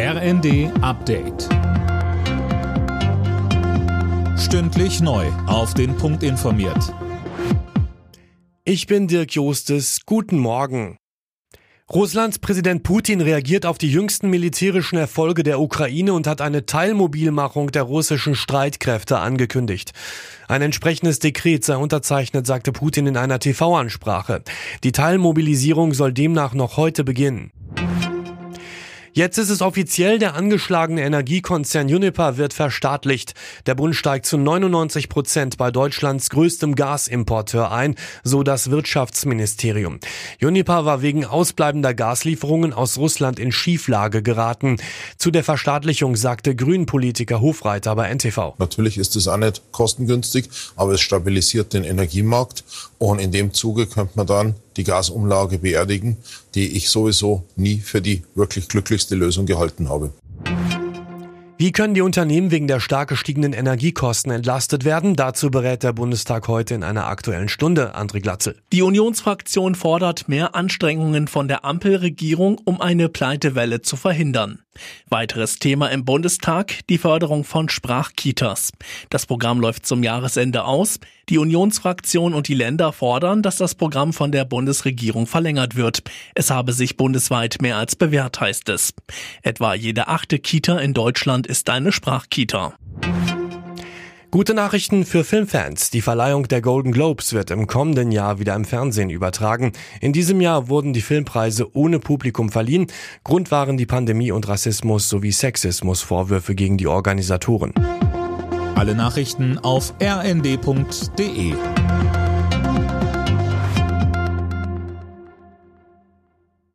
RND Update. Stündlich neu. Auf den Punkt informiert. Ich bin Dirk Jostes. Guten Morgen. Russlands Präsident Putin reagiert auf die jüngsten militärischen Erfolge der Ukraine und hat eine Teilmobilmachung der russischen Streitkräfte angekündigt. Ein entsprechendes Dekret sei unterzeichnet, sagte Putin in einer TV-Ansprache. Die Teilmobilisierung soll demnach noch heute beginnen. Jetzt ist es offiziell, der angeschlagene Energiekonzern Uniper wird verstaatlicht. Der Bund steigt zu 99 Prozent bei Deutschlands größtem Gasimporteur ein, so das Wirtschaftsministerium. Uniper war wegen ausbleibender Gaslieferungen aus Russland in Schieflage geraten. Zu der Verstaatlichung sagte Grünpolitiker Hofreiter bei NTV. Natürlich ist es auch nicht kostengünstig, aber es stabilisiert den Energiemarkt und in dem Zuge könnte man dann die Gasumlage beerdigen, die ich sowieso nie für die wirklich glücklichste Lösung gehalten habe. Wie können die Unternehmen wegen der stark gestiegenen Energiekosten entlastet werden? Dazu berät der Bundestag heute in einer aktuellen Stunde. André Glatzel. Die Unionsfraktion fordert mehr Anstrengungen von der Ampelregierung, um eine Pleitewelle zu verhindern. Weiteres Thema im Bundestag, die Förderung von Sprachkitas. Das Programm läuft zum Jahresende aus. Die Unionsfraktion und die Länder fordern, dass das Programm von der Bundesregierung verlängert wird. Es habe sich bundesweit mehr als bewährt, heißt es. Etwa jede achte Kita in Deutschland ist eine Sprachkita. Gute Nachrichten für Filmfans. Die Verleihung der Golden Globes wird im kommenden Jahr wieder im Fernsehen übertragen. In diesem Jahr wurden die Filmpreise ohne Publikum verliehen. Grund waren die Pandemie und Rassismus sowie Sexismusvorwürfe gegen die Organisatoren. Alle Nachrichten auf rnd.de